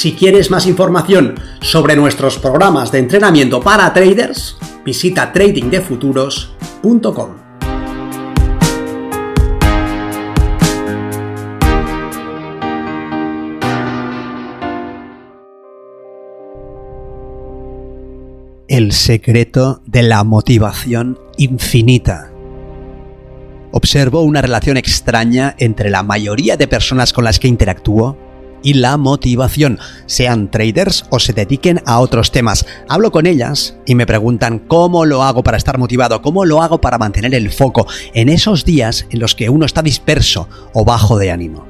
Si quieres más información sobre nuestros programas de entrenamiento para traders, visita tradingdefuturos.com. El secreto de la motivación infinita. Observo una relación extraña entre la mayoría de personas con las que interactúo y la motivación, sean traders o se dediquen a otros temas. Hablo con ellas y me preguntan cómo lo hago para estar motivado, cómo lo hago para mantener el foco en esos días en los que uno está disperso o bajo de ánimo.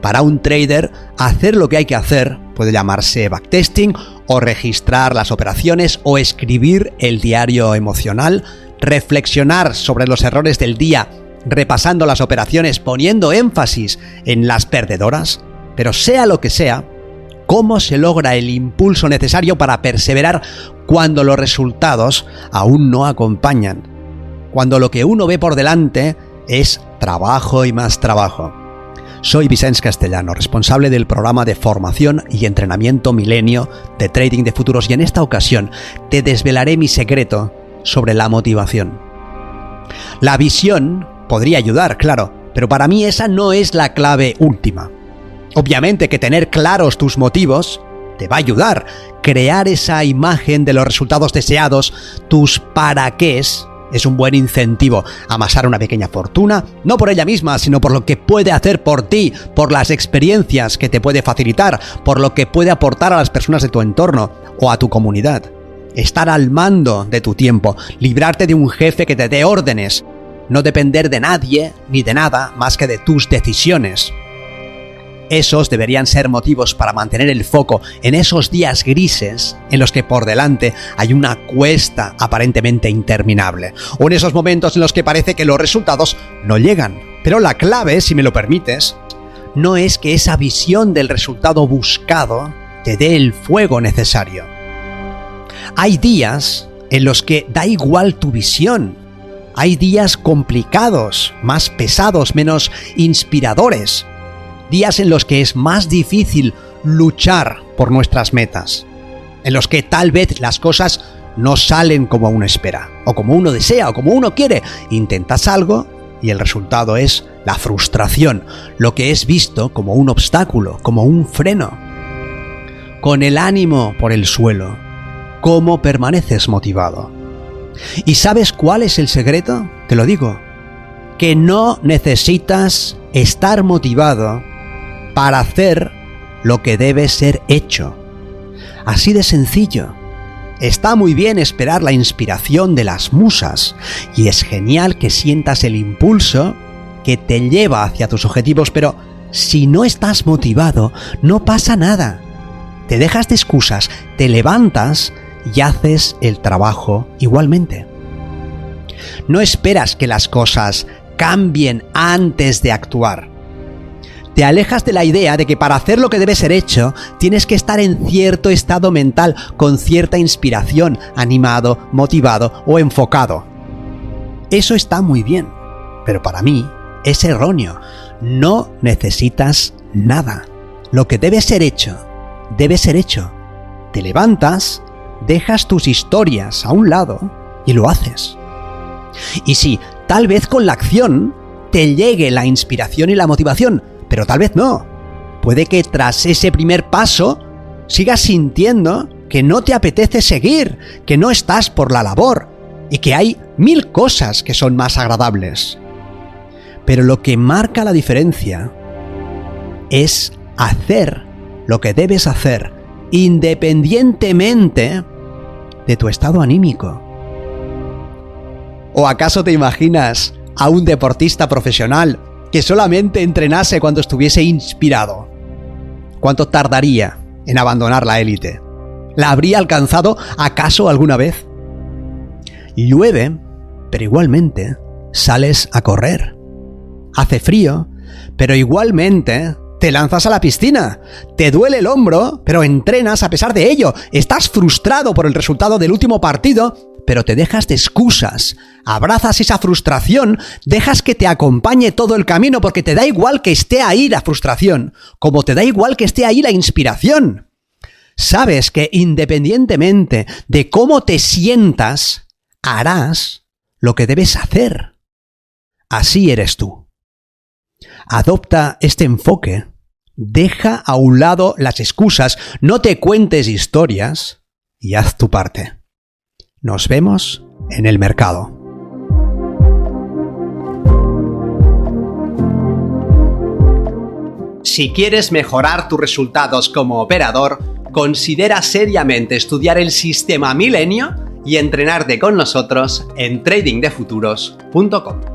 Para un trader, hacer lo que hay que hacer puede llamarse backtesting o registrar las operaciones o escribir el diario emocional, reflexionar sobre los errores del día, repasando las operaciones poniendo énfasis en las perdedoras, pero sea lo que sea, ¿cómo se logra el impulso necesario para perseverar cuando los resultados aún no acompañan? Cuando lo que uno ve por delante es trabajo y más trabajo. Soy Vicente Castellano, responsable del programa de formación y entrenamiento milenio de trading de futuros y en esta ocasión te desvelaré mi secreto sobre la motivación. La visión podría ayudar, claro, pero para mí esa no es la clave última. Obviamente que tener claros tus motivos te va a ayudar. Crear esa imagen de los resultados deseados, tus para qué es un buen incentivo. Amasar una pequeña fortuna, no por ella misma, sino por lo que puede hacer por ti, por las experiencias que te puede facilitar, por lo que puede aportar a las personas de tu entorno o a tu comunidad. Estar al mando de tu tiempo, librarte de un jefe que te dé órdenes, no depender de nadie ni de nada más que de tus decisiones. Esos deberían ser motivos para mantener el foco en esos días grises en los que por delante hay una cuesta aparentemente interminable, o en esos momentos en los que parece que los resultados no llegan. Pero la clave, si me lo permites, no es que esa visión del resultado buscado te dé el fuego necesario. Hay días en los que da igual tu visión. Hay días complicados, más pesados, menos inspiradores días en los que es más difícil luchar por nuestras metas, en los que tal vez las cosas no salen como uno espera, o como uno desea, o como uno quiere. Intentas algo y el resultado es la frustración, lo que es visto como un obstáculo, como un freno. Con el ánimo por el suelo, ¿cómo permaneces motivado? ¿Y sabes cuál es el secreto? Te lo digo, que no necesitas estar motivado para hacer lo que debe ser hecho. Así de sencillo. Está muy bien esperar la inspiración de las musas y es genial que sientas el impulso que te lleva hacia tus objetivos, pero si no estás motivado, no pasa nada. Te dejas de excusas, te levantas y haces el trabajo igualmente. No esperas que las cosas cambien antes de actuar te alejas de la idea de que para hacer lo que debe ser hecho tienes que estar en cierto estado mental, con cierta inspiración, animado, motivado o enfocado. Eso está muy bien, pero para mí es erróneo. No necesitas nada. Lo que debe ser hecho, debe ser hecho. Te levantas, dejas tus historias a un lado y lo haces. Y sí, tal vez con la acción te llegue la inspiración y la motivación, pero tal vez no. Puede que tras ese primer paso sigas sintiendo que no te apetece seguir, que no estás por la labor y que hay mil cosas que son más agradables. Pero lo que marca la diferencia es hacer lo que debes hacer independientemente de tu estado anímico. ¿O acaso te imaginas a un deportista profesional que solamente entrenase cuando estuviese inspirado. ¿Cuánto tardaría en abandonar la élite. ¿La habría alcanzado acaso alguna vez? Llueve, pero igualmente sales a correr. Hace frío, pero igualmente te lanzas a la piscina. Te duele el hombro, pero entrenas a pesar de ello. Estás frustrado por el resultado del último partido, pero te dejas de excusas. Abrazas esa frustración, dejas que te acompañe todo el camino porque te da igual que esté ahí la frustración, como te da igual que esté ahí la inspiración. Sabes que independientemente de cómo te sientas, harás lo que debes hacer. Así eres tú. Adopta este enfoque. Deja a un lado las excusas, no te cuentes historias y haz tu parte. Nos vemos en el mercado. Si quieres mejorar tus resultados como operador, considera seriamente estudiar el sistema Milenio y entrenarte con nosotros en tradingdefuturos.com.